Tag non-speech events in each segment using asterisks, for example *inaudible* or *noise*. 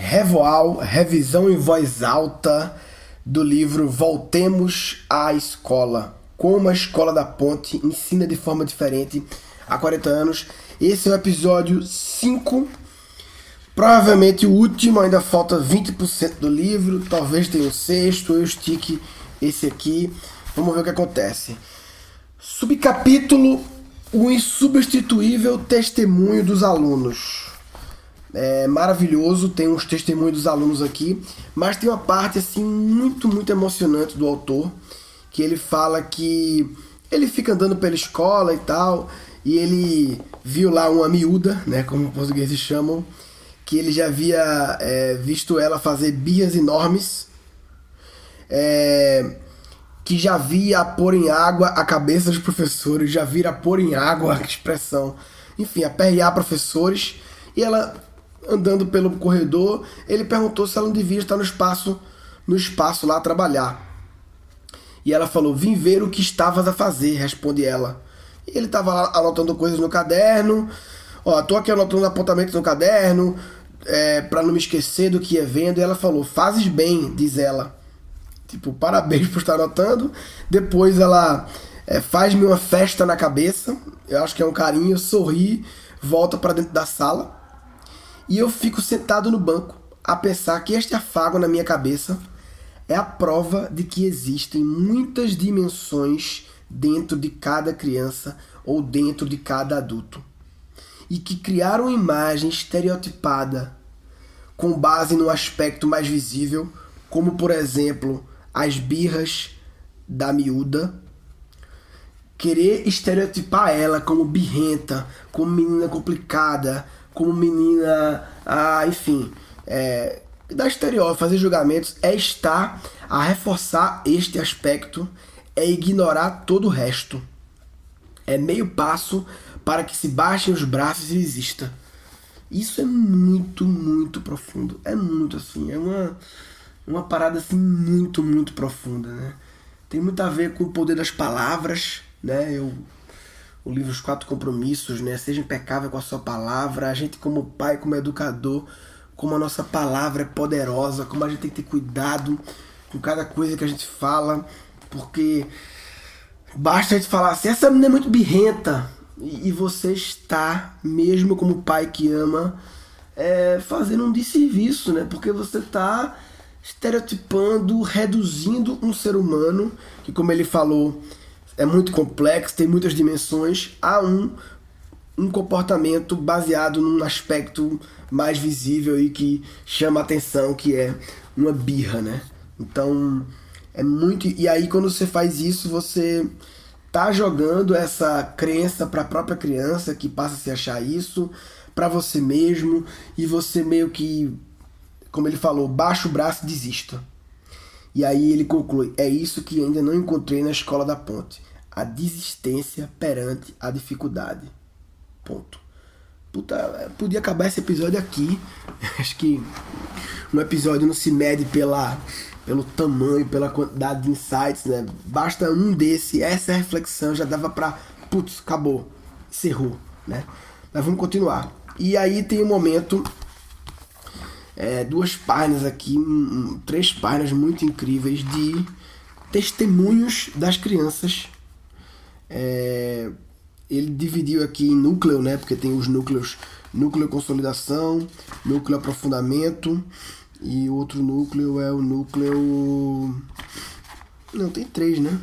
Revoal, revisão em voz alta do livro Voltemos à Escola. Como a Escola da Ponte ensina de forma diferente há 40 anos. Esse é o episódio 5. Provavelmente o último, ainda falta 20% do livro. Talvez tenha o sexto, eu estique esse aqui. Vamos ver o que acontece. Subcapítulo: O insubstituível testemunho dos alunos é maravilhoso, tem uns testemunhos dos alunos aqui, mas tem uma parte assim muito, muito emocionante do autor, que ele fala que ele fica andando pela escola e tal, e ele viu lá uma miúda, né, como os portugueses chamam, que ele já havia é, visto ela fazer bias enormes, é, que já via pôr em água a cabeça dos professores, já vira pôr em água a expressão, enfim, aperrear professores, e ela andando pelo corredor, ele perguntou se ela não devia estar no espaço, no espaço lá a trabalhar. E ela falou: "Vim ver o que estavas a fazer", responde ela. E ele estava anotando coisas no caderno. Ó, tô aqui anotando apontamentos no caderno, é, para não me esquecer do que ia vendo. E ela falou: "Fazes bem", diz ela. Tipo, parabéns por estar anotando. Depois ela é, faz-me uma festa na cabeça. Eu acho que é um carinho, sorri, volta para dentro da sala. E eu fico sentado no banco a pensar que este afago na minha cabeça é a prova de que existem muitas dimensões dentro de cada criança ou dentro de cada adulto. E que criar uma imagem estereotipada com base no aspecto mais visível, como por exemplo as birras da miúda, querer estereotipar ela como birrenta, como menina complicada, como menina, ah, enfim, é, dar estereótipo, fazer julgamentos, é estar a reforçar este aspecto, é ignorar todo o resto. É meio passo para que se baixem os braços e exista. Isso é muito, muito profundo. É muito assim, é uma, uma parada assim muito, muito profunda, né? Tem muito a ver com o poder das palavras, né? Eu o livro Os Quatro Compromissos, né? Seja impecável com a sua palavra. A gente, como pai, como educador, como a nossa palavra é poderosa, como a gente tem que ter cuidado com cada coisa que a gente fala, porque basta a gente falar assim: essa menina é muito birrenta, e você está, mesmo como pai que ama, é, fazendo um desserviço, né? Porque você está estereotipando, reduzindo um ser humano que, como ele falou, é muito complexo, tem muitas dimensões, há um, um comportamento baseado num aspecto mais visível e que chama atenção, que é uma birra, né? Então, é muito. E aí, quando você faz isso, você tá jogando essa crença para a própria criança que passa a se achar isso, para você mesmo, e você meio que, como ele falou, baixa o braço e desista. E aí ele conclui: é isso que ainda não encontrei na escola da ponte a desistência perante a dificuldade. Ponto. Puta, podia acabar esse episódio aqui. *laughs* Acho que um episódio não se mede pela, pelo tamanho, pela quantidade de insights, né? Basta um desse, essa reflexão já dava pra. Putz, acabou. Encerrou, né? Mas vamos continuar. E aí tem um momento. É, duas páginas aqui, três páginas muito incríveis de testemunhos das crianças é, ele dividiu aqui em núcleo, né? Porque tem os núcleos, núcleo consolidação, núcleo aprofundamento e outro núcleo é o núcleo. Não, tem três, né?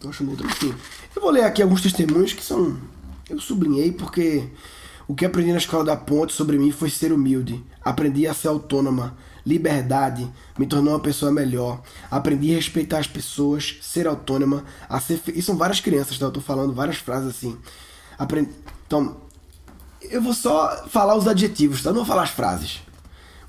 Tô achando outro aqui. Eu vou ler aqui alguns testemunhos que são. Eu sublinhei porque o que aprendi na escola da ponte sobre mim foi ser humilde. Aprendi a ser autônoma liberdade, me tornou uma pessoa melhor. Aprendi a respeitar as pessoas, ser autônoma, a ser. E são várias crianças, tá? Eu tô falando várias frases assim. Aprendi... Então, eu vou só falar os adjetivos, tá? Não vou falar as frases.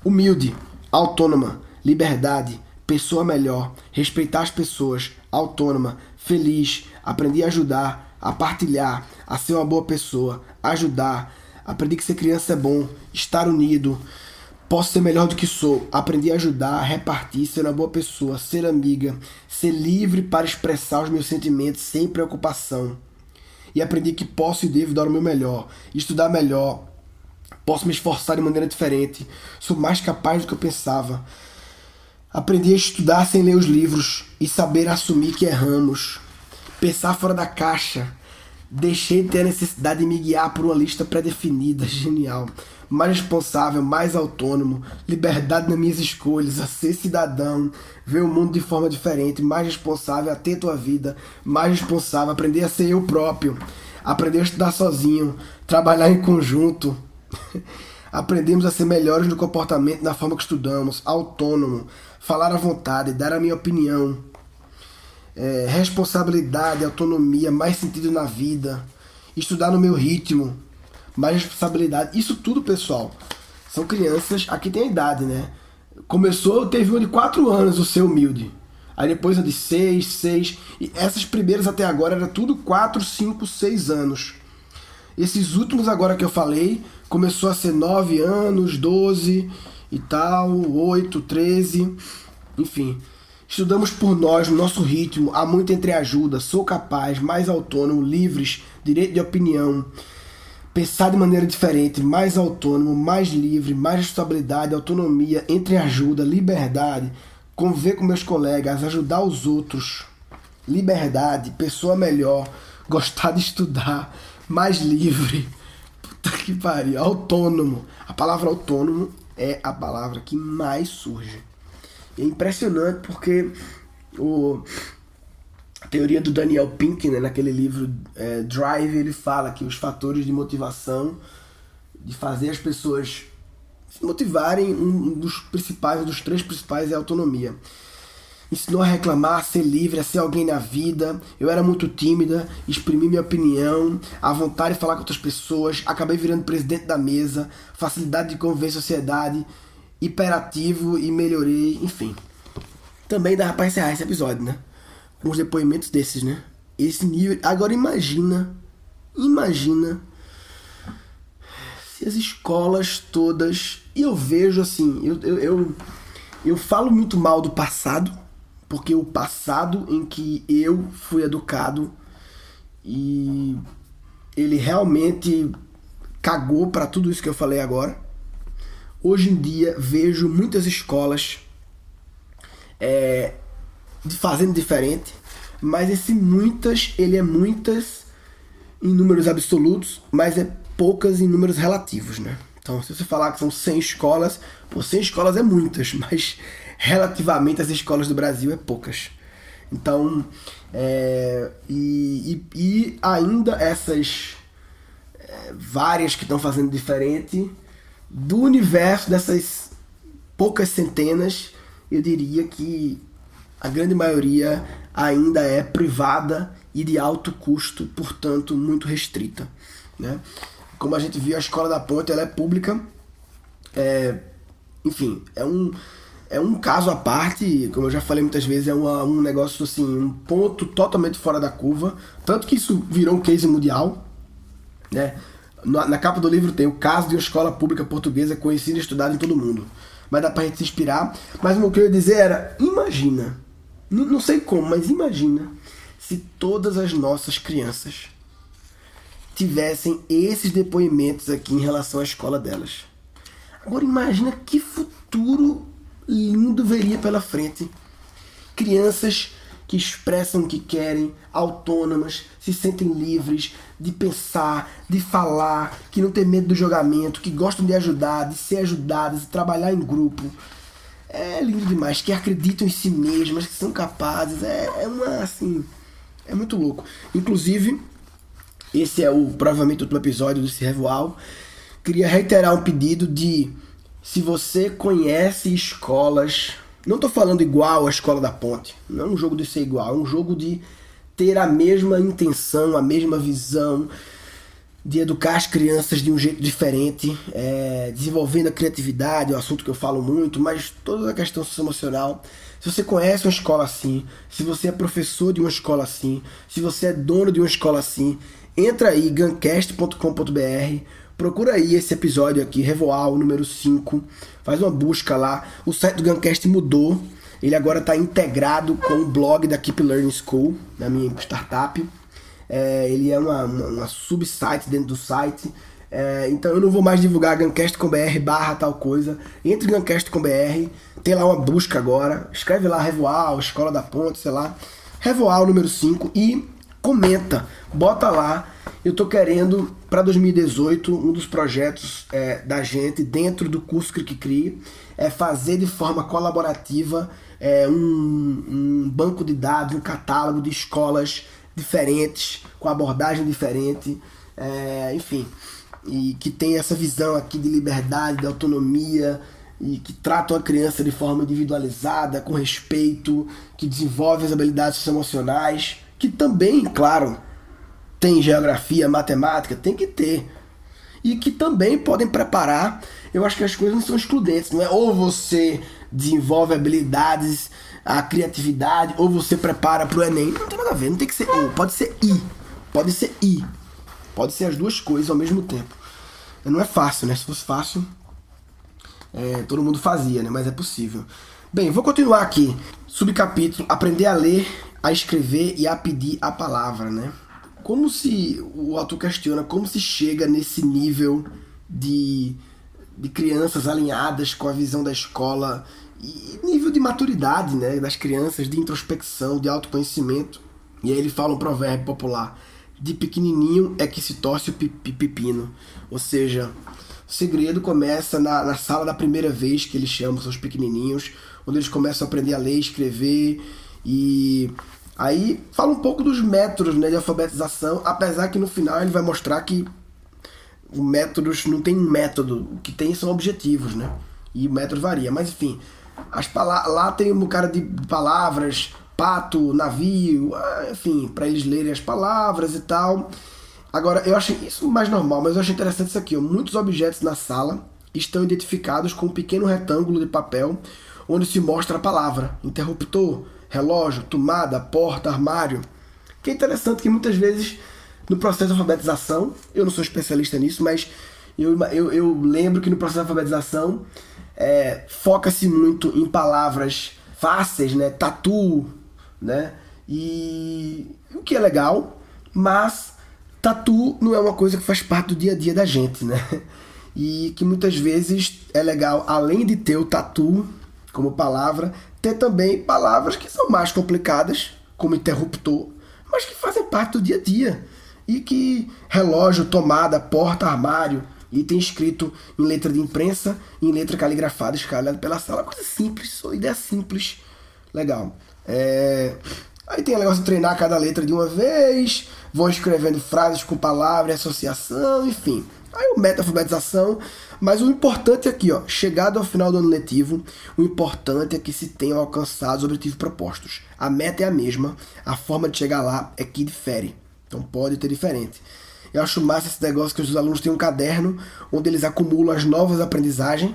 Humilde, autônoma, liberdade, pessoa melhor, respeitar as pessoas, autônoma, feliz, aprendi a ajudar, a partilhar, a ser uma boa pessoa, ajudar. Aprendi que ser criança é bom, estar unido, Posso ser melhor do que sou. Aprendi a ajudar, a repartir, ser uma boa pessoa, ser amiga, ser livre para expressar os meus sentimentos sem preocupação. E aprendi que posso e devo dar o meu melhor, estudar melhor, Posso me esforçar de maneira diferente. Sou mais capaz do que eu pensava. Aprendi a estudar sem ler os livros e saber assumir que erramos. Pensar fora da caixa. Deixei de ter a necessidade de me guiar por uma lista pré-definida. Genial. Mais responsável, mais autônomo, liberdade nas minhas escolhas, a ser cidadão, ver o mundo de forma diferente, mais responsável, atento à vida, mais responsável, aprender a ser eu próprio, aprender a estudar sozinho, trabalhar em conjunto. *laughs* Aprendemos a ser melhores no comportamento, na forma que estudamos, autônomo, falar à vontade, dar a minha opinião, é, responsabilidade, autonomia, mais sentido na vida, estudar no meu ritmo, mais responsabilidade. Isso tudo, pessoal, são crianças. Aqui tem a idade, né? Começou, teve uma de 4 anos, o seu humilde. Aí depois a de 6, 6. E essas primeiras até agora era tudo 4, 5, 6 anos. Esses últimos agora que eu falei, começou a ser 9 anos, 12 e tal, 8, 13, enfim. Estudamos por nós, no nosso ritmo, há muito entreajuda, sou capaz, mais autônomo, livres, direito de opinião, pensar de maneira diferente, mais autônomo, mais livre, mais responsabilidade, autonomia, entreajuda, liberdade, conviver com meus colegas, ajudar os outros, liberdade, pessoa melhor, gostar de estudar, mais livre. Puta que pariu, autônomo. A palavra autônomo é a palavra que mais surge. É impressionante porque o, a teoria do Daniel Pink, né, naquele livro é, Drive, ele fala que os fatores de motivação, de fazer as pessoas se motivarem, um dos principais, um dos três principais é a autonomia. Ensinou a reclamar, a ser livre, a ser alguém na vida. Eu era muito tímida, exprimi minha opinião, a vontade de falar com outras pessoas, acabei virando presidente da mesa, facilidade de conviver em sociedade, hiperativo e melhorei, enfim. Também dá pra encerrar esse episódio, né? Com os depoimentos desses, né? Esse nível. Agora imagina, imagina se as escolas todas. E eu vejo assim, eu, eu, eu, eu falo muito mal do passado, porque o passado em que eu fui educado e ele realmente cagou para tudo isso que eu falei agora. Hoje em dia vejo muitas escolas é, fazendo diferente, mas esse muitas, ele é muitas em números absolutos, mas é poucas em números relativos, né? Então, se você falar que são 100 escolas, pô, 100 escolas é muitas, *laughs* mas relativamente as escolas do Brasil é poucas. Então, é, e, e, e, ainda essas é, várias que estão fazendo diferente, do universo dessas poucas centenas, eu diria que a grande maioria ainda é privada e de alto custo, portanto muito restrita. Né? Como a gente viu, a Escola da Ponte ela é pública, é, enfim, é um, é um caso à parte, como eu já falei muitas vezes, é uma, um negócio assim, um ponto totalmente fora da curva, tanto que isso virou um case mundial, né? Na, na, capa do livro tem o caso de uma escola pública portuguesa conhecida e estudada em todo mundo. Mas dá pra gente se inspirar. Mas o que eu ia dizer era: imagina, não, não sei como, mas imagina se todas as nossas crianças tivessem esses depoimentos aqui em relação à escola delas. Agora imagina que futuro lindo veria pela frente. Crianças que expressam o que querem, autônomas, se sentem livres de pensar, de falar, que não tem medo do julgamento, que gostam de ajudar, de ser ajudadas, de trabalhar em grupo. É lindo demais, que acreditam em si mesmas, que são capazes. É, é uma assim. É muito louco. Inclusive, esse é o provavelmente último episódio do Servoal. Queria reiterar um pedido de se você conhece escolas não estou falando igual à Escola da Ponte. Não é um jogo de ser igual, é um jogo de ter a mesma intenção, a mesma visão, de educar as crianças de um jeito diferente, é, desenvolvendo a criatividade, é um assunto que eu falo muito, mas toda a questão socioemocional. Se você conhece uma escola assim, se você é professor de uma escola assim, se você é dono de uma escola assim, entra aí, gancast.com.br, procura aí esse episódio aqui, Revoal, número 5 faz uma busca lá. O site do Guncast mudou. Ele agora está integrado com o blog da Keep Learning School, da minha startup. É, ele é uma, uma, uma subsite dentro do site. É, então eu não vou mais divulgar Guncast com BR barra tal coisa. Entre Guncast com BR, tem lá uma busca agora. Escreve lá Revoal, Escola da Ponte, sei lá. Revoal número 5 e comenta, bota lá. Eu tô querendo para 2018 um dos projetos é, da gente dentro do curso Cri é fazer de forma colaborativa é, um, um banco de dados, um catálogo de escolas diferentes, com abordagem diferente, é, enfim. E que tem essa visão aqui de liberdade, de autonomia e que tratam a criança de forma individualizada, com respeito, que desenvolve as habilidades emocionais, que também, claro, tem geografia, matemática, tem que ter. E que também podem preparar. Eu acho que as coisas não são excludentes, não é ou você desenvolve habilidades, a criatividade, ou você prepara para o Enem. Não tem nada a ver, não tem que ser ou, pode ser I. Pode ser I. Pode ser as duas coisas ao mesmo tempo. Não é fácil, né? Se fosse fácil, é, todo mundo fazia, né? Mas é possível. Bem, vou continuar aqui. Subcapítulo: Aprender a ler, a escrever e a pedir a palavra, né? Como se o autor questiona como se chega nesse nível de, de crianças alinhadas com a visão da escola e nível de maturidade, né? Das crianças, de introspecção, de autoconhecimento. E aí ele fala um provérbio popular de pequenininho é que se torce o pepino. Ou seja, o segredo começa na, na sala da primeira vez que eles chamam seus pequenininhos, onde eles começam a aprender a ler, escrever e aí fala um pouco dos métodos né, de alfabetização, apesar que no final ele vai mostrar que os métodos não tem um método, o que tem são objetivos, né? E o método varia, mas enfim, as lá tem um cara de palavras, pato, navio, ah, enfim, para eles lerem as palavras e tal. Agora, eu acho isso mais normal, mas eu acho interessante isso aqui. Ó. Muitos objetos na sala estão identificados com um pequeno retângulo de papel onde se mostra a palavra: interruptor, relógio, tomada, porta, armário. Que é interessante que muitas vezes no processo de alfabetização, eu não sou especialista nisso, mas eu, eu, eu lembro que no processo de alfabetização é, foca-se muito em palavras fáceis, né? Tatu, né? E o que é legal, mas tatu não é uma coisa que faz parte do dia a dia da gente, né? E que muitas vezes é legal, além de ter o tatu como palavra, ter também palavras que são mais complicadas, como interruptor, mas que fazem parte do dia a dia. E que relógio, tomada, porta, armário, e tem escrito em letra de imprensa, em letra caligrafada, escalada pela sala, coisa simples, ideia simples, legal. É... Aí tem o negócio de treinar cada letra de uma vez, vão escrevendo frases com palavra, associação, enfim. Aí o meta-alfabetização, mas o importante aqui, ó, chegado ao final do ano letivo, o importante é que se tenham alcançado os objetivos propostos. A meta é a mesma, a forma de chegar lá é que difere. Então pode ter diferente. Eu acho massa esse negócio que os alunos têm um caderno onde eles acumulam as novas aprendizagens.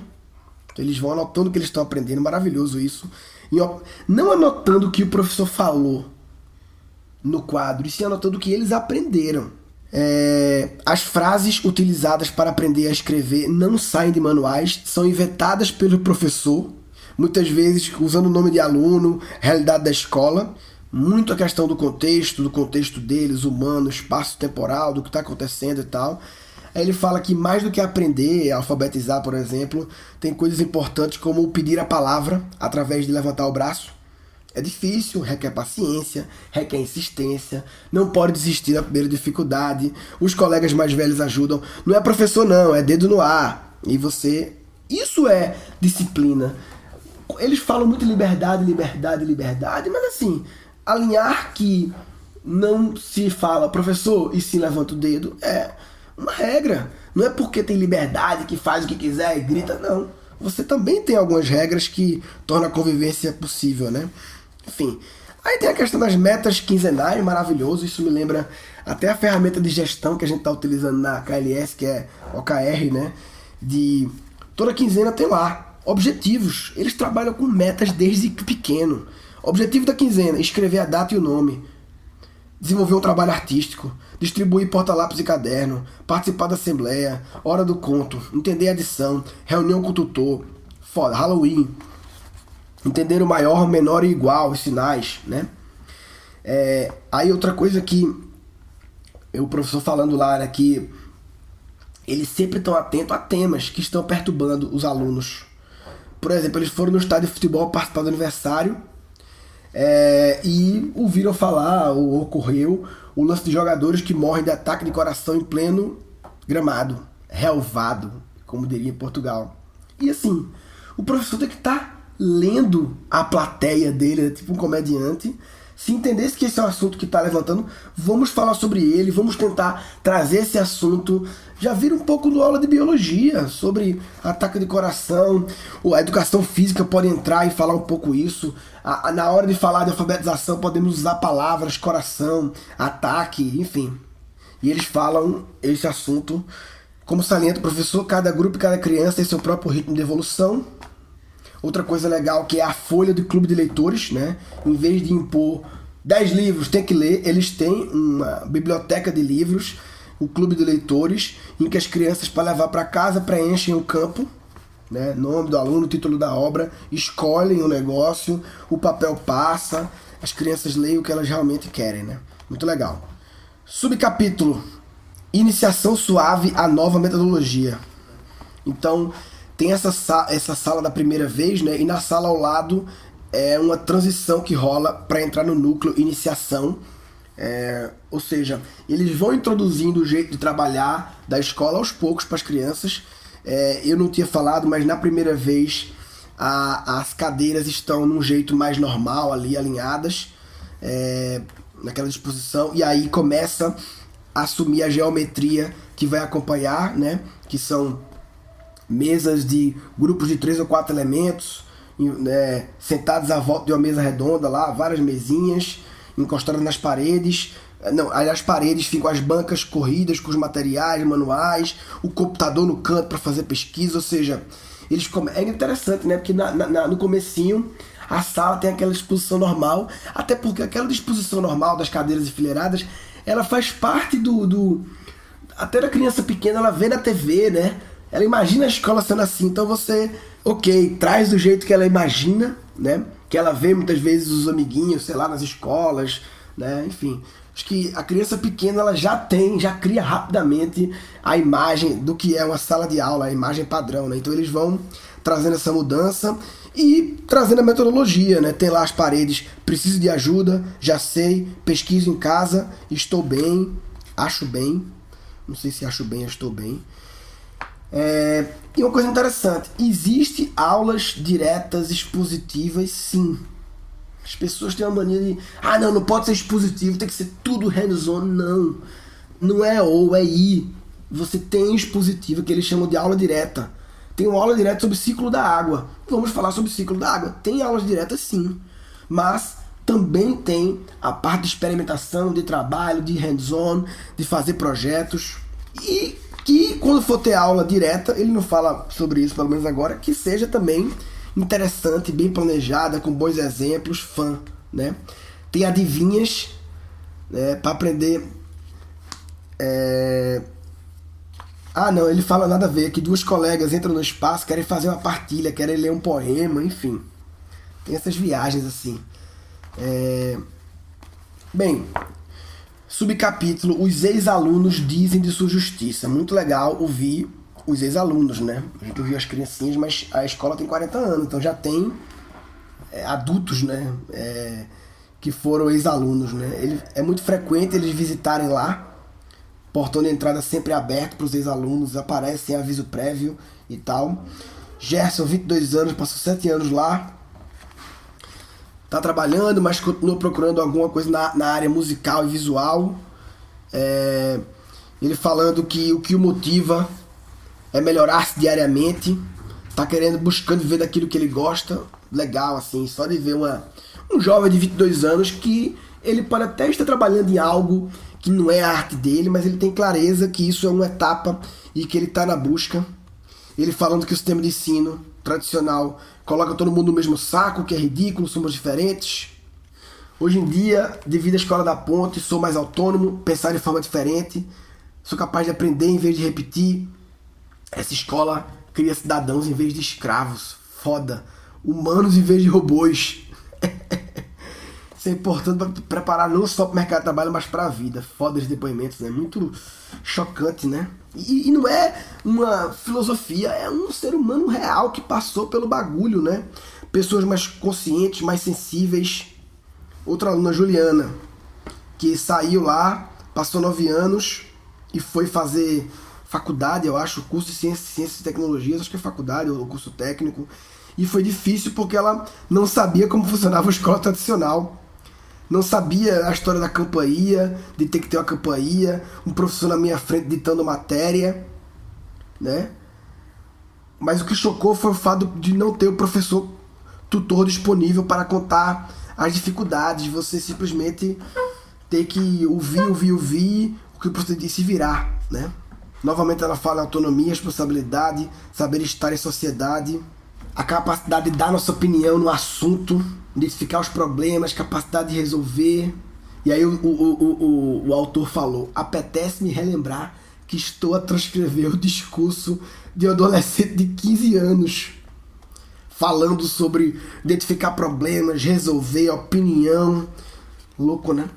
Eles vão anotando o que eles estão aprendendo, maravilhoso isso não anotando o que o professor falou no quadro, e sim anotando o que eles aprenderam. É, as frases utilizadas para aprender a escrever não saem de manuais, são inventadas pelo professor, muitas vezes usando o nome de aluno, realidade da escola, muito a questão do contexto, do contexto deles, humano, espaço temporal, do que está acontecendo e tal. Aí ele fala que mais do que aprender, alfabetizar, por exemplo, tem coisas importantes como pedir a palavra através de levantar o braço. É difícil, requer paciência, requer insistência, não pode desistir da primeira dificuldade. Os colegas mais velhos ajudam. Não é professor, não, é dedo no ar. E você. Isso é disciplina. Eles falam muito liberdade, liberdade, liberdade, mas assim, alinhar que não se fala professor e se levanta o dedo é uma regra. Não é porque tem liberdade que faz o que quiser e grita, não. Você também tem algumas regras que tornam a convivência possível, né? Enfim. Aí tem a questão das metas quinzenais, maravilhoso. Isso me lembra até a ferramenta de gestão que a gente está utilizando na KLS, que é OKR, né? De toda quinzena tem lá objetivos. Eles trabalham com metas desde pequeno. Objetivo da quinzena: escrever a data e o nome desenvolver um trabalho artístico, distribuir porta-lápis e caderno, participar da assembleia, hora do conto, entender a adição, reunião com o tutor, foda, Halloween, entender o maior, menor e igual, os sinais, né? É, aí outra coisa que o professor falando lá era que eles sempre estão atentos a temas que estão perturbando os alunos. Por exemplo, eles foram no estádio de futebol participar do aniversário é, e ouviram falar, ou ocorreu, o lance de jogadores que morrem de ataque de coração em pleno gramado, relvado, como diria em Portugal. E assim, o professor tem que estar tá lendo a plateia dele, é tipo um comediante, se entendesse que esse é um assunto que está levantando, vamos falar sobre ele, vamos tentar trazer esse assunto. Já viram um pouco do aula de biologia sobre ataque de coração, a educação física pode entrar e falar um pouco isso. Na hora de falar de alfabetização, podemos usar palavras coração, ataque, enfim. E eles falam esse assunto. Como salienta o professor, cada grupo e cada criança tem seu próprio ritmo de evolução Outra coisa legal que é a folha do clube de leitores, né? Em vez de impor 10 livros, tem que ler, eles têm uma biblioteca de livros, o clube de leitores, em que as crianças para levar para casa preenchem o campo, né? Nome do aluno, título da obra, escolhem o negócio, o papel passa, as crianças leem o que elas realmente querem, né? Muito legal. Subcapítulo: Iniciação suave à nova metodologia. Então, tem essa, essa sala da primeira vez, né? E na sala ao lado é uma transição que rola para entrar no núcleo iniciação. É, ou seja, eles vão introduzindo o jeito de trabalhar da escola aos poucos para as crianças. É, eu não tinha falado, mas na primeira vez a, as cadeiras estão num jeito mais normal ali, alinhadas, é, naquela disposição, e aí começa a assumir a geometria que vai acompanhar, né? Que são mesas de grupos de três ou quatro elementos, né, sentados à volta de uma mesa redonda lá, várias mesinhas encostadas nas paredes. Não, aí as paredes ficam as bancas corridas com os materiais, manuais, o computador no canto para fazer pesquisa, ou seja, eles come... é interessante, né? Porque na, na, no comecinho a sala tem aquela disposição normal, até porque aquela disposição normal das cadeiras enfileiradas, ela faz parte do, do até da criança pequena, ela vê na TV, né? Ela imagina a escola sendo assim, então você, ok, traz do jeito que ela imagina, né? Que ela vê muitas vezes os amiguinhos, sei lá, nas escolas, né? Enfim, acho que a criança pequena ela já tem, já cria rapidamente a imagem do que é uma sala de aula, a imagem padrão, né? Então eles vão trazendo essa mudança e trazendo a metodologia, né? Tem lá as paredes, preciso de ajuda, já sei, pesquiso em casa, estou bem, acho bem, não sei se acho bem, estou bem. É, e uma coisa interessante, existe aulas diretas expositivas, sim. As pessoas têm uma mania de, ah, não, não pode ser expositivo, tem que ser tudo hands-on. Não, não é ou, é i. Você tem expositivo que eles chamam de aula direta. Tem uma aula direta sobre ciclo da água. Vamos falar sobre ciclo da água. Tem aulas diretas, sim. Mas também tem a parte de experimentação, de trabalho, de hands-on, de fazer projetos. E que quando for ter aula direta, ele não fala sobre isso, pelo menos agora, que seja também interessante, bem planejada, com bons exemplos, fã, né? Tem adivinhas né, para aprender. É... Ah, não, ele fala nada a ver. Que duas colegas entram no espaço, querem fazer uma partilha, querem ler um poema, enfim. Tem essas viagens assim. É... Bem, Subcapítulo: Os ex-alunos dizem de sua justiça. Muito legal ouvir os ex-alunos, né? A gente ouviu as criancinhas, mas a escola tem 40 anos, então já tem é, adultos, né? É, que foram ex-alunos, né? Ele, é muito frequente eles visitarem lá. Portão de entrada sempre aberto para os ex-alunos, aparece sem aviso prévio e tal. Gerson, 22 anos, passou 7 anos lá, tá trabalhando, mas continua procurando alguma coisa na, na área musical e visual. É, ele falando que o que o motiva é melhorar-se diariamente, tá querendo, buscando ver daquilo que ele gosta. Legal, assim, só de ver uma, um jovem de 22 anos que ele pode até estar trabalhando em algo que não é a arte dele, mas ele tem clareza que isso é uma etapa e que ele está na busca. Ele falando que o sistema de ensino tradicional coloca todo mundo no mesmo saco, que é ridículo, somos diferentes. Hoje em dia, devido à escola da ponte, sou mais autônomo, pensar de forma diferente, sou capaz de aprender em vez de repetir. Essa escola cria cidadãos em vez de escravos. Foda. Humanos em vez de robôs. *laughs* Isso é importante para preparar não só para o mercado de trabalho, mas para a vida. Foda os depoimentos, né? Muito chocante, né? E, e, não é uma filosofia, é um ser humano real que passou pelo bagulho, né? Pessoas mais conscientes, mais sensíveis. Outra aluna, Juliana, que saiu lá, passou nove anos e foi fazer faculdade, eu acho, curso de ciências, ciências e tecnologias, acho que é faculdade ou curso técnico. E foi difícil porque ela não sabia como funcionava a escola tradicional. Não sabia a história da campainha, de ter que ter uma campainha, um professor na minha frente ditando matéria, né? Mas o que chocou foi o fato de não ter o professor tutor disponível para contar as dificuldades, você simplesmente ter que ouvir, ouvir, ouvir o que o professor disse virar, né? Novamente ela fala autonomia, responsabilidade, saber estar em sociedade, a capacidade de dar nossa opinião no assunto, identificar os problemas, capacidade de resolver. E aí o, o, o, o, autor falou: apetece-me relembrar que estou a transcrever o discurso de um adolescente de 15 anos, falando sobre identificar problemas, resolver, opinião. Louco, né?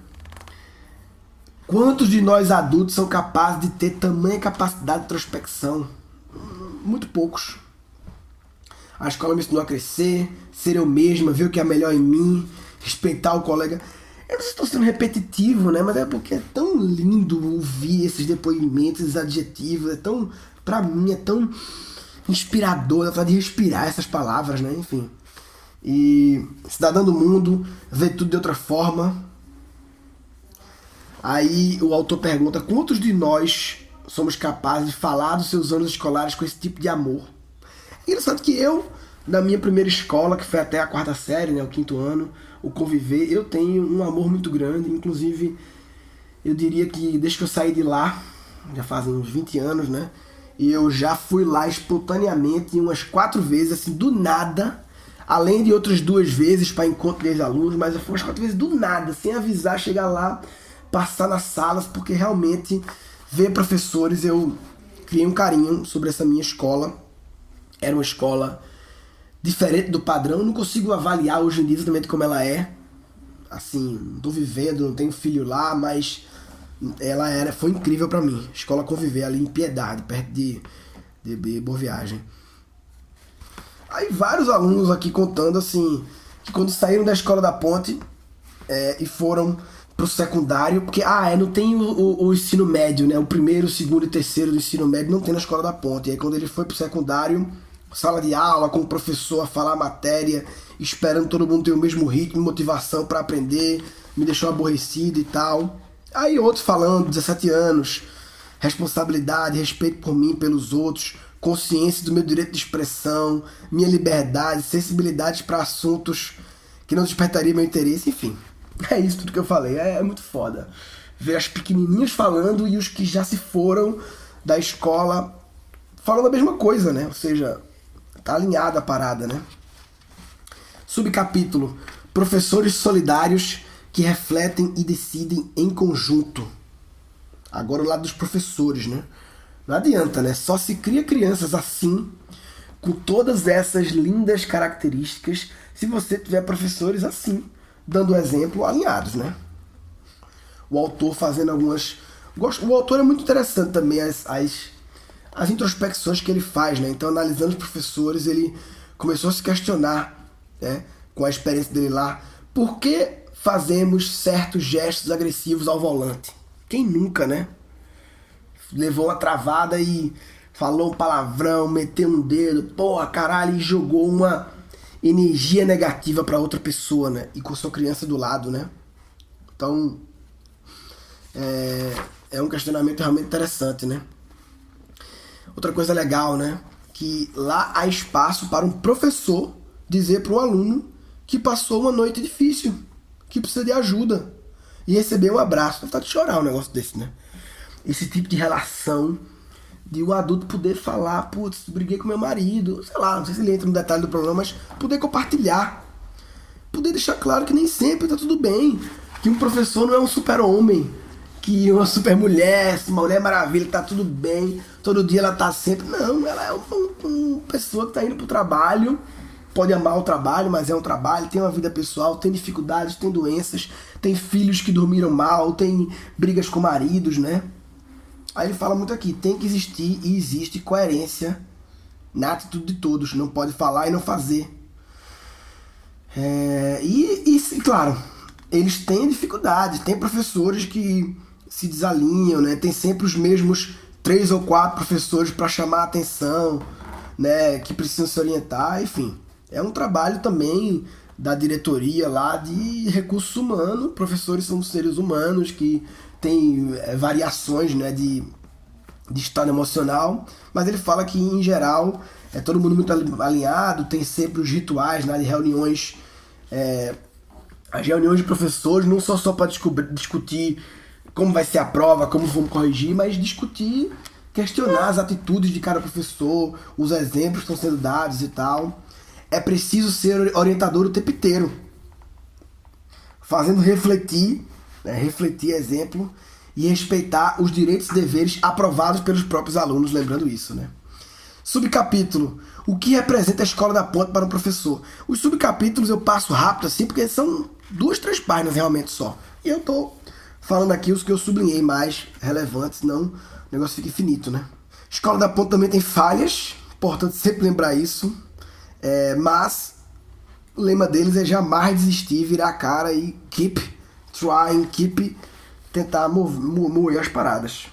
Quantos de nós adultos são capazes de ter tamanha capacidade de introspecção? Muito poucos. A escola me ensinou a crescer, ser eu mesma, ver o que é melhor em mim, respeitar o colega. Eu não sei se estou sendo repetitivo, né? Mas é porque é tão lindo ouvir esses depoimentos, esses adjetivos. É tão, pra mim, é tão inspirador, dá de respirar essas palavras, né? Enfim. E cidadão do mundo, ver tudo de outra forma. Aí o autor pergunta: quantos de nós somos capazes de falar dos seus anos escolares com esse tipo de amor? Engraçado que eu, na minha primeira escola, que foi até a quarta série, né, o quinto ano, o conviver, eu tenho um amor muito grande. Inclusive, eu diria que desde que eu saí de lá, já fazem uns 20 anos, né? E eu já fui lá espontaneamente umas quatro vezes, assim, do nada. Além de outras duas vezes para encontro de alunos, mas eu fui umas quatro vezes do nada, sem avisar, chegar lá, passar nas salas, porque realmente ver professores eu criei um carinho sobre essa minha escola era uma escola diferente do padrão. Não consigo avaliar hoje em dia exatamente como ela é. Assim, tô vivendo, não tenho filho lá, mas ela era, foi incrível para mim. Escola Conviver ali em Piedade, perto de, de, Boa Viagem. Aí vários alunos aqui contando assim que quando saíram da escola da Ponte é, e foram pro secundário, porque ah, é, não tem o, o, o, ensino médio, né? O primeiro, o segundo e terceiro do ensino médio não tem na escola da Ponte. E aí quando ele foi pro secundário, sala de aula, com o professor a falar a matéria, esperando todo mundo ter o mesmo ritmo, motivação para aprender, me deixou aborrecido e tal. Aí outros falando, 17 anos, responsabilidade, respeito por mim, pelos outros, consciência do meu direito de expressão, minha liberdade, sensibilidade para assuntos que não despertariam meu interesse, enfim. *laughs* É isso tudo que eu falei, é, é muito foda. Ver as pequenininhas falando e os que já se foram da escola falando a mesma coisa, né? Ou seja, Tá alinhada a parada, né? Subcapítulo: Professores solidários que refletem e decidem em conjunto. Agora o lado dos professores, né? Não adianta, né? Só se cria crianças assim, com todas essas lindas características, se você tiver professores assim, dando exemplo, alinhados, né? O autor fazendo algumas. O autor é muito interessante também, as, as as introspecções que ele faz, né? Então, analisando os professores, ele começou a se questionar, né, com a experiência dele lá, por que fazemos certos gestos agressivos ao volante? Quem nunca, né? Levou uma travada e falou um palavrão, meteu um dedo, porra, caralho, e jogou uma energia negativa para outra pessoa, né? E com sua criança do lado, né? Então, é, é um questionamento realmente interessante, né? Outra coisa legal, né? Que lá há espaço para um professor dizer para um aluno que passou uma noite difícil, que precisa de ajuda e receber um abraço. Dá vontade de chorar um negócio desse, né? Esse tipo de relação de o adulto poder falar, putz, briguei com meu marido, sei lá, não sei se ele entra no detalhe do problema, mas poder compartilhar. Poder deixar claro que nem sempre tá tudo bem. Que um professor não é um super-homem que uma super mulher, uma mulher maravilha, tá tudo bem, todo dia ela tá sempre. Não, ela é uma, uma pessoa que tá indo pro trabalho pode amar o trabalho, mas é um trabalho, tem uma vida pessoal, tem dificuldades, tem doenças, tem filhos que dormiram mal, tem brigas com maridos, né? Aí ele fala muito aqui, tem que existir e existe coerência na atitude de todos, não pode falar e não fazer. É, e, e, claro, eles têm dificuldades, tem professores que se desalinham, né? Tem sempre os mesmos três ou quatro professores para chamar a atenção, né? Que precisam se orientar, enfim. É um trabalho também da diretoria lá de recursos humanos. Professores são seres humanos que têm é, variações, né? De, de estado emocional, mas ele fala que em geral é todo mundo muito alinhado, tem sempre os rituais né, de reuniões é, as reuniões de professores não são só para discutir como vai ser a prova, como vamos corrigir, mas discutir, questionar as atitudes de cada professor, os exemplos que estão sendo dados e tal. É preciso ser orientador o tempo inteiro, fazendo refletir, né, refletir exemplo e respeitar os direitos e deveres aprovados pelos próprios alunos, lembrando isso, né? Subcapítulo: O que representa a escola da ponte para um professor? Os subcapítulos eu passo rápido assim, porque são duas, três páginas realmente só. E eu tô falando aqui os que eu sublinhei mais relevantes, senão o negócio fica infinito, né? Escola da Ponte também tem falhas, importante sempre lembrar isso. É, mas o lema deles é jamais desistir, virar a cara e keep trying, keep tentar mover as paradas.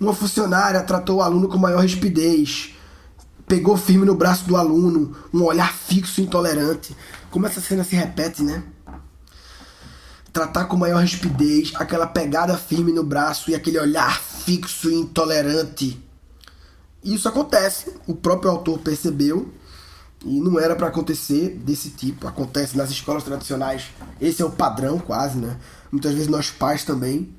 Uma funcionária tratou o aluno com maior rispidez, pegou firme no braço do aluno, um olhar fixo e intolerante. Como essa cena se repete, né? Tratar com maior rispidez, aquela pegada firme no braço e aquele olhar fixo e intolerante. Isso acontece, o próprio autor percebeu e não era para acontecer desse tipo. Acontece nas escolas tradicionais, esse é o padrão quase, né? Muitas vezes nós pais também.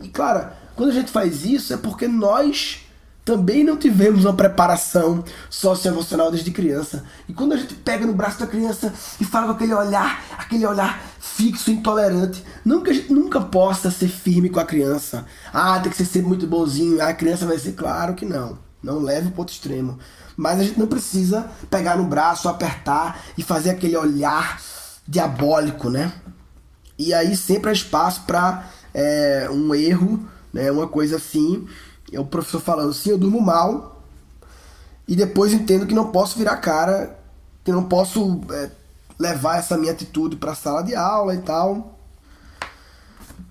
E claro, quando a gente faz isso é porque nós também não tivemos uma preparação socioemocional desde criança. E quando a gente pega no braço da criança e fala com aquele olhar, aquele olhar fixo, intolerante, nunca a gente nunca possa ser firme com a criança. Ah, tem que ser sempre muito bonzinho. Ah, a criança vai ser claro que não. Não leve o ponto extremo. Mas a gente não precisa pegar no braço, apertar e fazer aquele olhar diabólico, né? E aí sempre há espaço para é, um erro, né? Uma coisa assim é o professor falando, sim, eu durmo mal, e depois entendo que não posso virar cara, que não posso é, levar essa minha atitude para a sala de aula e tal.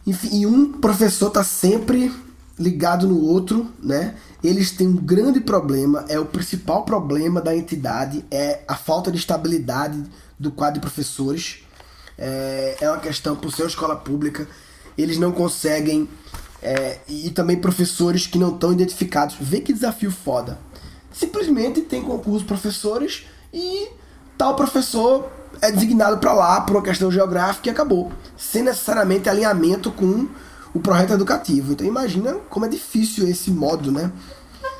Enfim, um professor tá sempre ligado no outro, né? Eles têm um grande problema, é o principal problema da entidade, é a falta de estabilidade do quadro de professores. É, é uma questão por ser uma escola pública, eles não conseguem é, e também professores que não estão identificados. Vê que desafio foda. Simplesmente tem concurso professores e tal professor é designado para lá por uma questão geográfica e acabou. Sem necessariamente alinhamento com o projeto educativo. Então imagina como é difícil esse modo, né?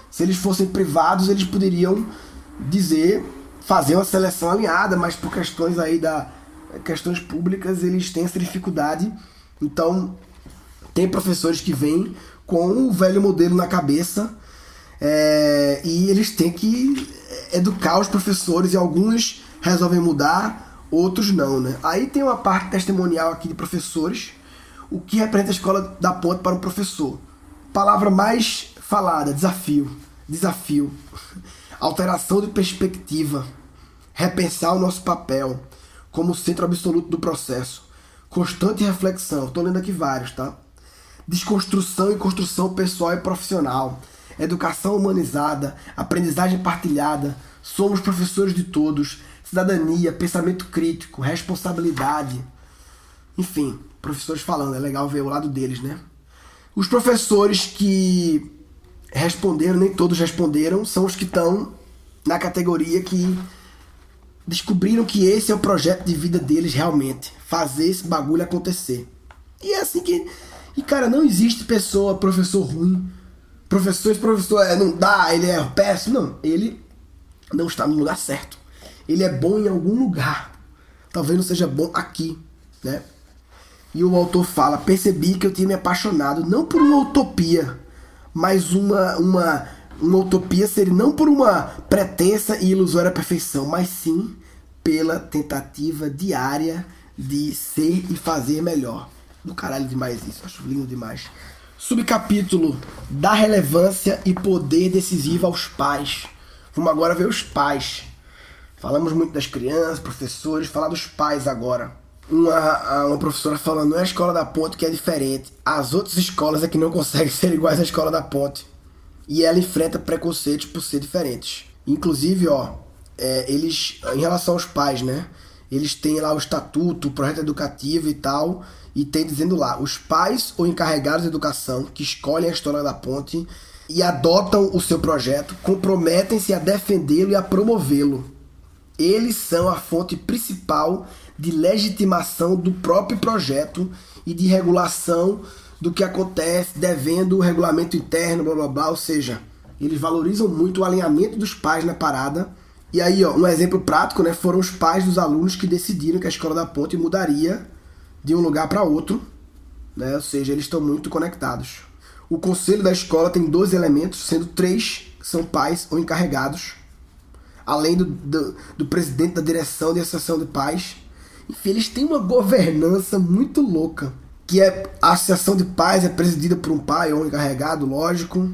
Se eles fossem privados, eles poderiam dizer, fazer uma seleção alinhada, mas por questões aí da questões públicas, eles têm essa dificuldade. Então, tem professores que vêm com o velho modelo na cabeça é, e eles têm que educar os professores e alguns resolvem mudar, outros não, né? Aí tem uma parte testemunial aqui de professores, o que representa a escola da ponte para um professor. Palavra mais falada, desafio, desafio, alteração de perspectiva, repensar o nosso papel como centro absoluto do processo, constante reflexão. Estou lendo aqui vários, tá? Desconstrução e construção pessoal e profissional, educação humanizada, aprendizagem partilhada, somos professores de todos, cidadania, pensamento crítico, responsabilidade. Enfim, professores falando, é legal ver o lado deles, né? Os professores que responderam, nem todos responderam, são os que estão na categoria que descobriram que esse é o projeto de vida deles realmente, fazer esse bagulho acontecer. E é assim que e, cara, não existe pessoa, professor ruim. Professor, professor é, não dá, ele é péssimo. Não, ele não está no lugar certo. Ele é bom em algum lugar. Talvez não seja bom aqui, né? E o autor fala: percebi que eu tinha me apaixonado não por uma utopia, mas uma, uma uma utopia seria não por uma pretensa e ilusória perfeição, mas sim pela tentativa diária de ser e fazer melhor. Do caralho demais isso, acho lindo demais. Subcapítulo da relevância e poder decisivo aos pais. Vamos agora ver os pais. Falamos muito das crianças, professores, falar dos pais agora. Uma, uma professora falando, não é a escola da ponte que é diferente. As outras escolas é que não conseguem *laughs* ser iguais à escola da ponte. E ela enfrenta preconceitos por ser diferentes. Inclusive, ó, é, eles, em relação aos pais, né? Eles têm lá o estatuto, o projeto educativo e tal, e tem dizendo lá: os pais ou encarregados de educação que escolhem a história da ponte e adotam o seu projeto comprometem-se a defendê-lo e a promovê-lo. Eles são a fonte principal de legitimação do próprio projeto e de regulação do que acontece, devendo o regulamento interno, blá blá blá. Ou seja, eles valorizam muito o alinhamento dos pais na parada. E aí, ó, um exemplo prático, né? Foram os pais dos alunos que decidiram que a escola da Ponte mudaria de um lugar para outro, né? Ou seja, eles estão muito conectados. O conselho da escola tem dois elementos, sendo três são pais ou encarregados, além do, do, do presidente da direção de associação de pais. Enfim, eles têm uma governança muito louca, que é a associação de pais é presidida por um pai ou um encarregado, lógico.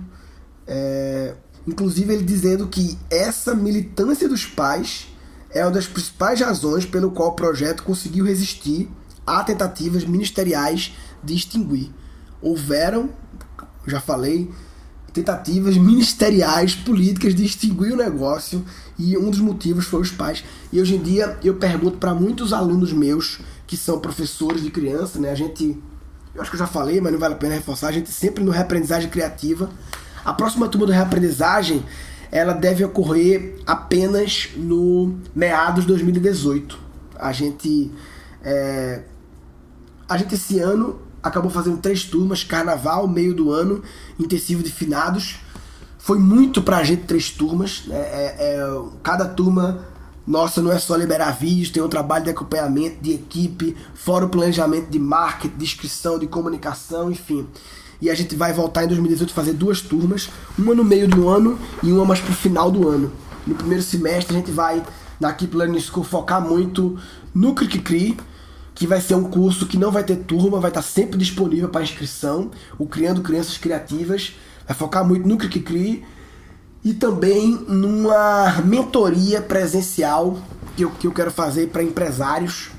É, inclusive ele dizendo que essa militância dos pais é uma das principais razões pelo qual o projeto conseguiu resistir a tentativas ministeriais de extinguir. Houveram, já falei, tentativas ministeriais, políticas de extinguir o negócio e um dos motivos foi os pais. E hoje em dia eu pergunto para muitos alunos meus que são professores de criança, né? A gente, eu acho que eu já falei, mas não vale a pena reforçar, a gente sempre no reaprendizagem criativa. A próxima turma do reaprendizagem, ela deve ocorrer apenas no meados de 2018. A gente é, a gente esse ano acabou fazendo três turmas, carnaval, meio do ano, intensivo de finados. Foi muito pra gente três turmas. Né? É, é, cada turma nossa não é só liberar vídeos, tem um trabalho de acompanhamento, de equipe, fora o planejamento de marketing, de inscrição, de comunicação, enfim. E a gente vai voltar em 2018 fazer duas turmas, uma no meio do ano e uma mais pro final do ano. No primeiro semestre a gente vai, na Keep Learning School, focar muito no Cri que vai ser um curso que não vai ter turma, vai estar sempre disponível para inscrição, o Criando Crianças Criativas, vai focar muito no Cri e também numa mentoria presencial que eu, que eu quero fazer para empresários,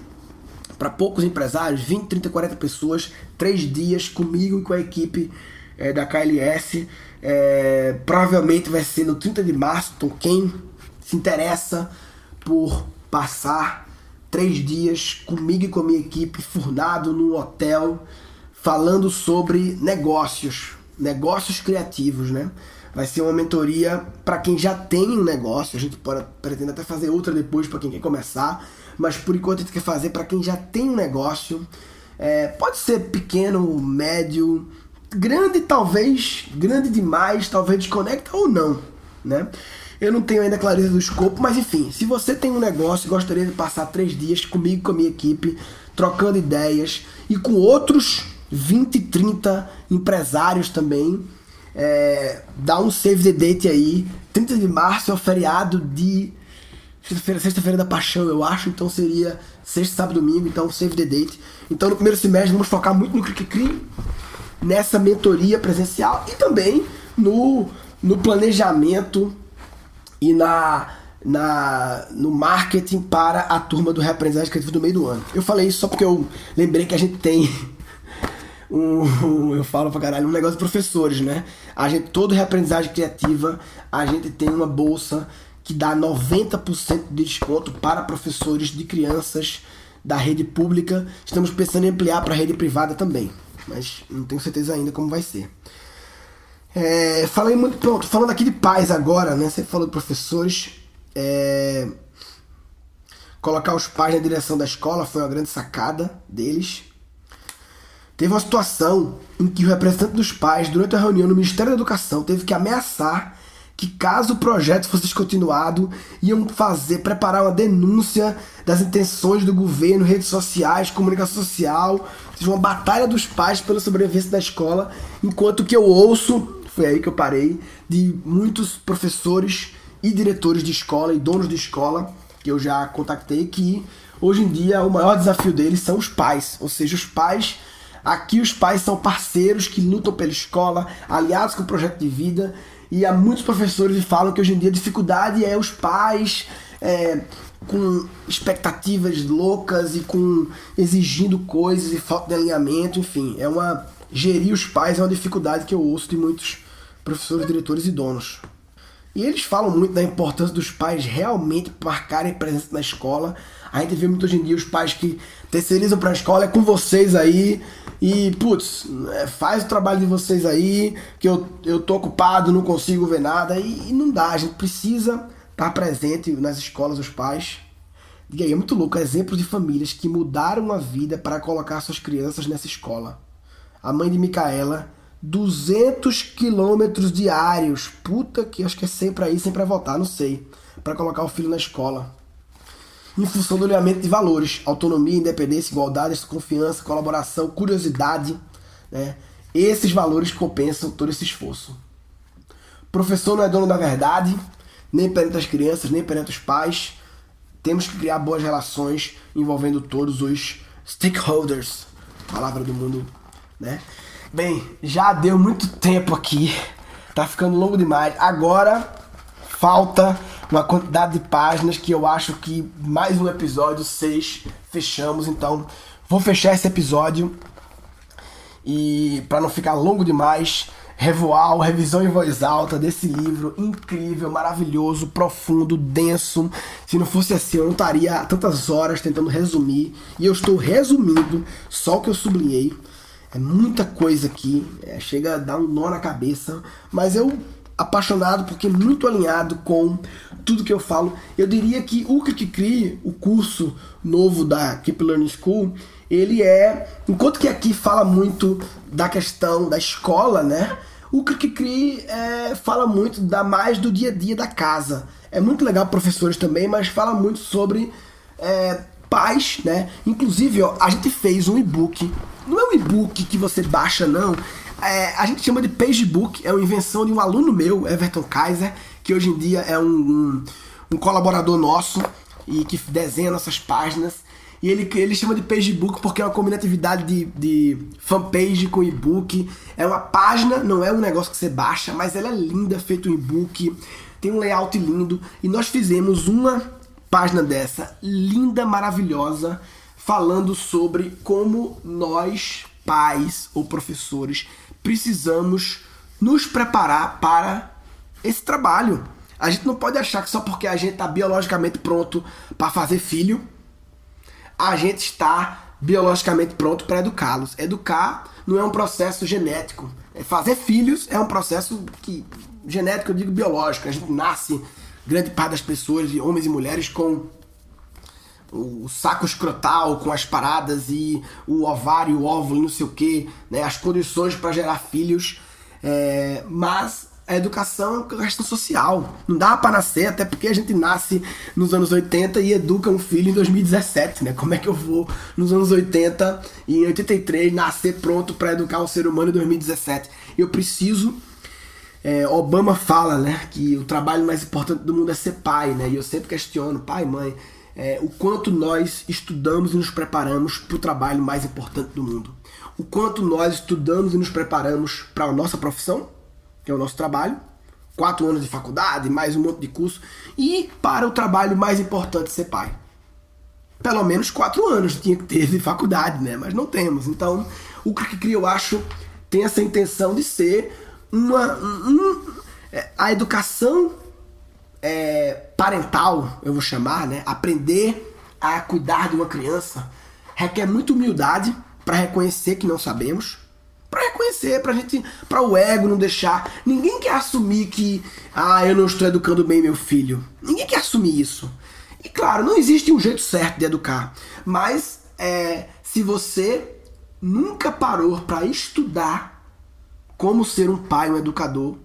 para poucos empresários, 20, 30, 40 pessoas, três dias comigo e com a equipe é, da KLS. É, provavelmente vai ser no 30 de março, então quem se interessa por passar três dias comigo e com a minha equipe, furnado num hotel, falando sobre negócios, negócios criativos, né? Vai ser uma mentoria para quem já tem um negócio. A gente pode, pretende até fazer outra depois para quem quer começar, mas por enquanto a gente quer fazer para quem já tem um negócio. É, pode ser pequeno, médio, grande talvez, grande demais, talvez desconecta ou não, né? Eu não tenho ainda clareza do escopo, mas enfim, se você tem um negócio e gostaria de passar três dias comigo, com a minha equipe, trocando ideias e com outros 20, 30 empresários também, é, dá um save the date aí. 30 de março é o feriado de sexta-feira, sexta-feira da paixão, eu acho, então seria sexta, sábado, domingo, então save the date. Então no primeiro semestre vamos focar muito no Cri nessa mentoria presencial e também no, no planejamento e na, na, no marketing para a turma do Reaprendizagem Criativa do meio do ano. Eu falei isso só porque eu lembrei que a gente tem *laughs* um, eu falo pra caralho, um negócio de professores, né? A gente, todo reaprendizagem criativa, a gente tem uma bolsa que dá 90% de desconto para professores de crianças da rede pública. Estamos pensando em ampliar para a rede privada também, mas não tenho certeza ainda como vai ser. É, falei muito, pronto, falando aqui de pais agora, né? Você falou de professores. É, colocar os pais na direção da escola foi uma grande sacada deles. Teve uma situação em que o representante dos pais, durante a reunião no Ministério da Educação, teve que ameaçar que caso o projeto fosse descontinuado, iam fazer, preparar uma denúncia das intenções do governo, redes sociais, comunicação social, uma batalha dos pais pela sobrevivência da escola, enquanto que eu ouço foi aí que eu parei, de muitos professores e diretores de escola e donos de escola que eu já contactei que hoje em dia o maior desafio deles são os pais, ou seja, os pais Aqui os pais são parceiros que lutam pela escola, aliados com o projeto de vida. E há muitos professores que falam que hoje em dia a dificuldade é os pais é, com expectativas loucas e com exigindo coisas e falta de alinhamento, enfim, é uma gerir os pais é uma dificuldade que eu ouço de muitos professores, diretores e donos. E eles falam muito da importância dos pais realmente marcarem presença na escola. A gente vê muito hoje em dia os pais que terceirizam para a escola, é com vocês aí. E, putz, é, faz o trabalho de vocês aí, que eu, eu tô ocupado, não consigo ver nada. E, e não dá, a gente precisa estar presente nas escolas, os pais. E aí é muito louco, exemplos de famílias que mudaram a vida para colocar suas crianças nessa escola. A mãe de Micaela, 200 quilômetros diários. Puta que acho que é sempre aí, sempre a voltar, não sei. para colocar o filho na escola em função do alinhamento de valores, autonomia, independência, igualdade, confiança, colaboração, curiosidade. Né? Esses valores compensam todo esse esforço. Professor não é dono da verdade, nem perante as crianças, nem perante os pais. Temos que criar boas relações envolvendo todos os stakeholders, palavra do mundo, né? Bem, já deu muito tempo aqui, tá ficando longo demais. Agora falta uma quantidade de páginas que eu acho que mais um episódio, seis, fechamos. Então, vou fechar esse episódio e para não ficar longo demais, revoar a revisão em voz alta desse livro incrível, maravilhoso, profundo, denso. Se não fosse assim, eu não estaria tantas horas tentando resumir. E eu estou resumindo só o que eu sublinhei. É muita coisa aqui, é, chega a dar um nó na cabeça, mas eu apaixonado porque muito alinhado com tudo que eu falo. Eu diria que o Cri o curso novo da Keep Learning School, ele é, enquanto que aqui fala muito da questão da escola, né? O Cri é, fala muito da mais do dia a dia da casa. É muito legal professores também, mas fala muito sobre é, pais, né? Inclusive, ó, a gente fez um e-book. Não é um e-book que você baixa, não é, a gente chama de pagebook, é uma invenção de um aluno meu, Everton Kaiser, que hoje em dia é um, um, um colaborador nosso e que desenha nossas páginas. E ele, ele chama de pagebook porque é uma combinatividade de, de fanpage com e-book. É uma página, não é um negócio que você baixa, mas ela é linda, feito em e-book. Tem um layout lindo. E nós fizemos uma página dessa, linda, maravilhosa, falando sobre como nós, pais ou professores, precisamos nos preparar para esse trabalho. A gente não pode achar que só porque a gente está biologicamente pronto para fazer filho, a gente está biologicamente pronto para educá-los. Educar não é um processo genético. É fazer filhos é um processo que genético, eu digo biológico. A gente nasce, grande parte das pessoas, homens e mulheres, com o saco escrotal com as paradas e o ovário, o óvulo, não sei o que, né, as condições para gerar filhos, é, mas a educação é uma questão social. Não dá para nascer, até porque a gente nasce nos anos 80 e educa um filho em 2017, né? Como é que eu vou nos anos 80 e em 83 nascer pronto para educar um ser humano em 2017? Eu preciso é, Obama fala, né, que o trabalho mais importante do mundo é ser pai, né? E eu sempre questiono, pai, mãe, é, o quanto nós estudamos e nos preparamos para o trabalho mais importante do mundo. O quanto nós estudamos e nos preparamos para a nossa profissão, que é o nosso trabalho, quatro anos de faculdade, mais um monte de curso, e para o trabalho mais importante, ser pai. Pelo menos quatro anos tinha que ter de faculdade, né? Mas não temos. Então, o que eu acho tem essa intenção de ser uma. Um, é, a educação é, parental, eu vou chamar, né? Aprender a cuidar de uma criança requer muita humildade para reconhecer que não sabemos, para reconhecer, pra gente, para o ego não deixar. Ninguém quer assumir que, ah, eu não estou educando bem meu filho. Ninguém quer assumir isso. E claro, não existe um jeito certo de educar, mas é, se você nunca parou para estudar como ser um pai, um educador,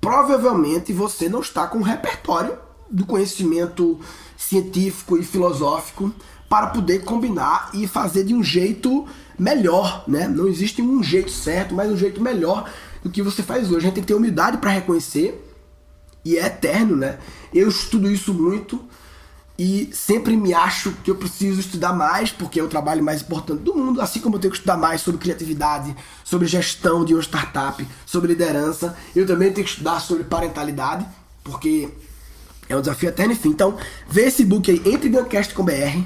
provavelmente você não está com um repertório do conhecimento científico e filosófico para poder combinar e fazer de um jeito melhor, né? Não existe um jeito certo, mas um jeito melhor do que você faz hoje. A gente tem que ter humildade para reconhecer e é eterno, né? Eu estudo isso muito e sempre me acho que eu preciso estudar mais porque é o trabalho mais importante do mundo, assim como eu tenho que estudar mais sobre criatividade, sobre gestão de uma startup, sobre liderança, eu também tenho que estudar sobre parentalidade, porque é um desafio eterno, enfim. Então, vê esse book aí, Entre Guncast com BR.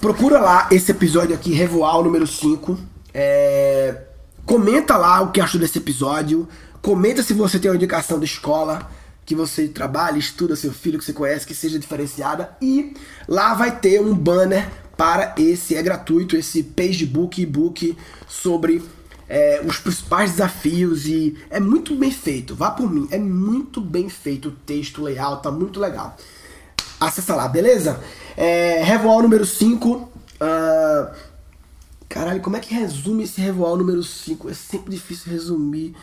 Procura lá esse episódio aqui, Revoal número 5. É... Comenta lá o que achou desse episódio. Comenta se você tem uma indicação de escola que você trabalha, estuda seu filho, que você conhece, que seja diferenciada. E lá vai ter um banner para esse, é gratuito, esse pagebook, e-book sobre é, os principais desafios e é muito bem feito. Vá por mim, é muito bem feito o texto, o layout, tá muito legal. Acessa lá, beleza? É, Revoal número 5. Uh, ah, caralho, como é que resume esse Revoal número 5? É sempre difícil resumir.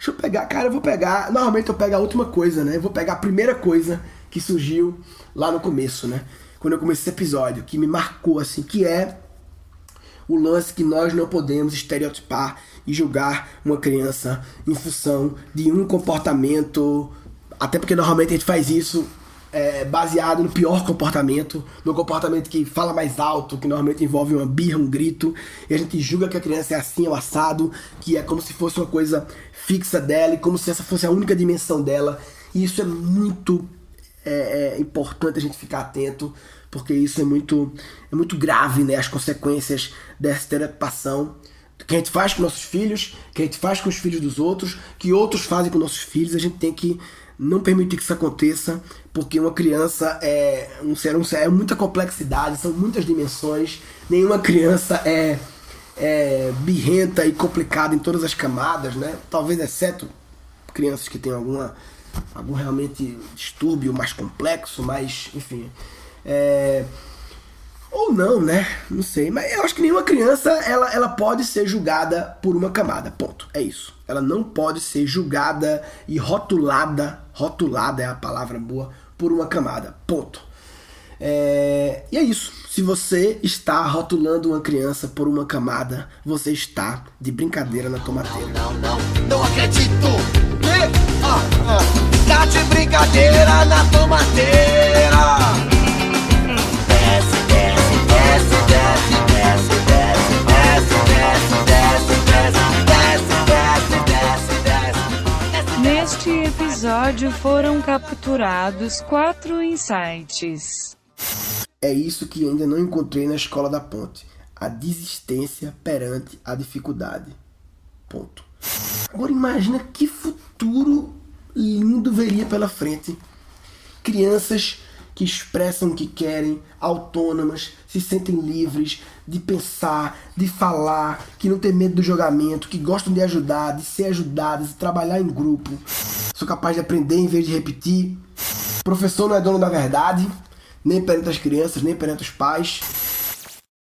Deixa eu pegar, cara, eu vou pegar. Normalmente eu pego a última coisa, né? Eu vou pegar a primeira coisa que surgiu lá no começo, né? Quando eu comecei esse episódio, que me marcou, assim, que é o lance que nós não podemos estereotipar e julgar uma criança em função de um comportamento. Até porque normalmente a gente faz isso é, baseado no pior comportamento, no comportamento que fala mais alto, que normalmente envolve uma birra, um grito, e a gente julga que a criança é assim, ou assado, que é como se fosse uma coisa fixa dela, e como se essa fosse a única dimensão dela. E isso é muito é, é importante a gente ficar atento, porque isso é muito, é muito grave, né? As consequências dessa estereotipação que a gente faz com nossos filhos, que a gente faz com os filhos dos outros, que outros fazem com nossos filhos, a gente tem que não permitir que isso aconteça, porque uma criança é um ser, um ser é muita complexidade, são muitas dimensões, nenhuma criança é, é birrenta e complicada em todas as camadas, né? Talvez exceto crianças que têm alguma algum realmente distúrbio mais complexo, mais, enfim, é, ou não, né? Não sei. Mas eu acho que nenhuma criança ela, ela pode ser julgada por uma camada. Ponto. É isso. Ela não pode ser julgada e rotulada. Rotulada é a palavra boa. Por uma camada. Ponto. É, e é isso. Se você está rotulando uma criança por uma camada, você está de brincadeira na tomateira. Não, não, não, não acredito! Ah, ah. Tá de brincadeira na tomateira! Neste episódio foram capturados quatro insights. É isso que ainda não encontrei na escola da ponte. A desistência perante a dificuldade. Ponto. Agora imagina que futuro lindo veria pela frente. Crianças que expressam o que querem, autônomas, se sentem livres de pensar, de falar, que não tem medo do julgamento, que gostam de ajudar, de ser ajudadas, de trabalhar em grupo. Sou capaz de aprender em vez de repetir. Professor não é dono da verdade, nem perante as crianças, nem perante os pais.